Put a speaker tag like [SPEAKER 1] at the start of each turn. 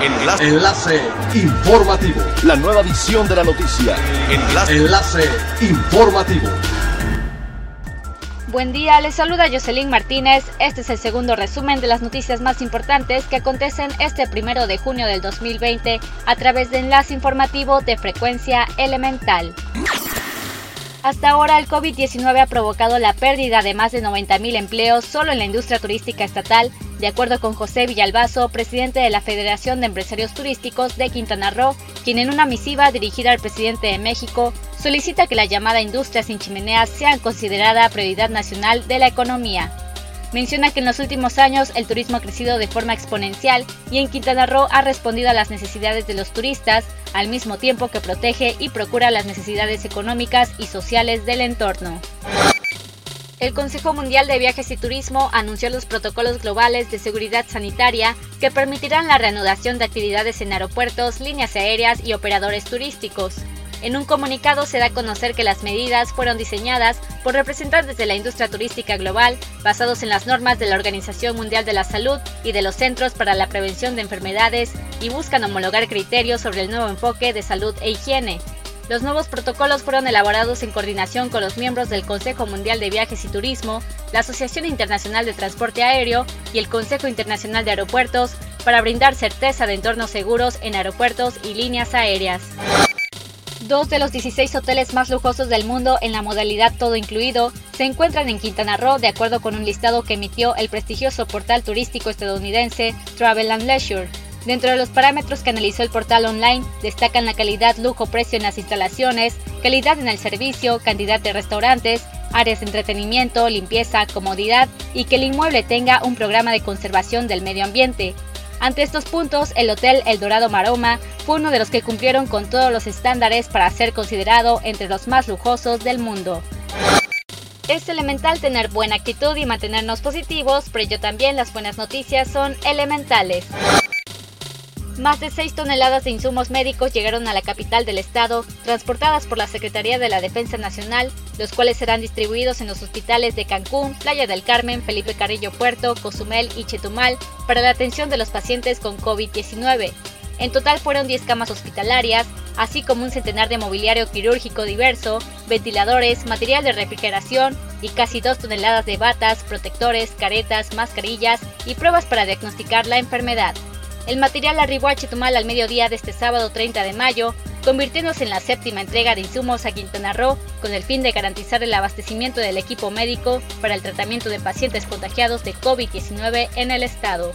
[SPEAKER 1] Enlace. Enlace informativo.
[SPEAKER 2] La nueva edición de la noticia.
[SPEAKER 1] Enlace. Enlace informativo.
[SPEAKER 3] Buen día, les saluda Jocelyn Martínez. Este es el segundo resumen de las noticias más importantes que acontecen este primero de junio del 2020 a través de enlace informativo de frecuencia elemental. Hasta ahora, el COVID-19 ha provocado la pérdida de más de 90.000 empleos solo en la industria turística estatal, de acuerdo con José Villalbazo, presidente de la Federación de Empresarios Turísticos de Quintana Roo, quien en una misiva dirigida al presidente de México solicita que la llamada industria sin chimeneas sea considerada prioridad nacional de la economía. Menciona que en los últimos años el turismo ha crecido de forma exponencial y en Quintana Roo ha respondido a las necesidades de los turistas, al mismo tiempo que protege y procura las necesidades económicas y sociales del entorno. El Consejo Mundial de Viajes y Turismo anunció los protocolos globales de seguridad sanitaria que permitirán la reanudación de actividades en aeropuertos, líneas aéreas y operadores turísticos. En un comunicado se da a conocer que las medidas fueron diseñadas por representantes de la industria turística global, basados en las normas de la Organización Mundial de la Salud y de los Centros para la Prevención de Enfermedades y buscan homologar criterios sobre el nuevo enfoque de salud e higiene. Los nuevos protocolos fueron elaborados en coordinación con los miembros del Consejo Mundial de Viajes y Turismo, la Asociación Internacional de Transporte Aéreo y el Consejo Internacional de Aeropuertos para brindar certeza de entornos seguros en aeropuertos y líneas aéreas. Dos de los 16 hoteles más lujosos del mundo en la modalidad todo incluido se encuentran en Quintana Roo de acuerdo con un listado que emitió el prestigioso portal turístico estadounidense Travel and Leisure. Dentro de los parámetros que analizó el portal online destacan la calidad, lujo, precio en las instalaciones, calidad en el servicio, cantidad de restaurantes, áreas de entretenimiento, limpieza, comodidad y que el inmueble tenga un programa de conservación del medio ambiente. Ante estos puntos, el Hotel El Dorado Maroma fue uno de los que cumplieron con todos los estándares para ser considerado entre los más lujosos del mundo. Es elemental tener buena actitud y mantenernos positivos, pero yo también las buenas noticias son elementales. Más de 6 toneladas de insumos médicos llegaron a la capital del estado, transportadas por la Secretaría de la Defensa Nacional, los cuales serán distribuidos en los hospitales de Cancún, Playa del Carmen, Felipe Carrillo Puerto, Cozumel y Chetumal para la atención de los pacientes con COVID-19. En total fueron 10 camas hospitalarias, así como un centenar de mobiliario quirúrgico diverso, ventiladores, material de refrigeración y casi 2 toneladas de batas, protectores, caretas, mascarillas y pruebas para diagnosticar la enfermedad. El material arribó a Chetumal al mediodía de este sábado 30 de mayo, convirtiéndose en la séptima entrega de insumos a Quintana Roo con el fin de garantizar el abastecimiento del equipo médico para el tratamiento de pacientes contagiados de COVID-19 en el estado.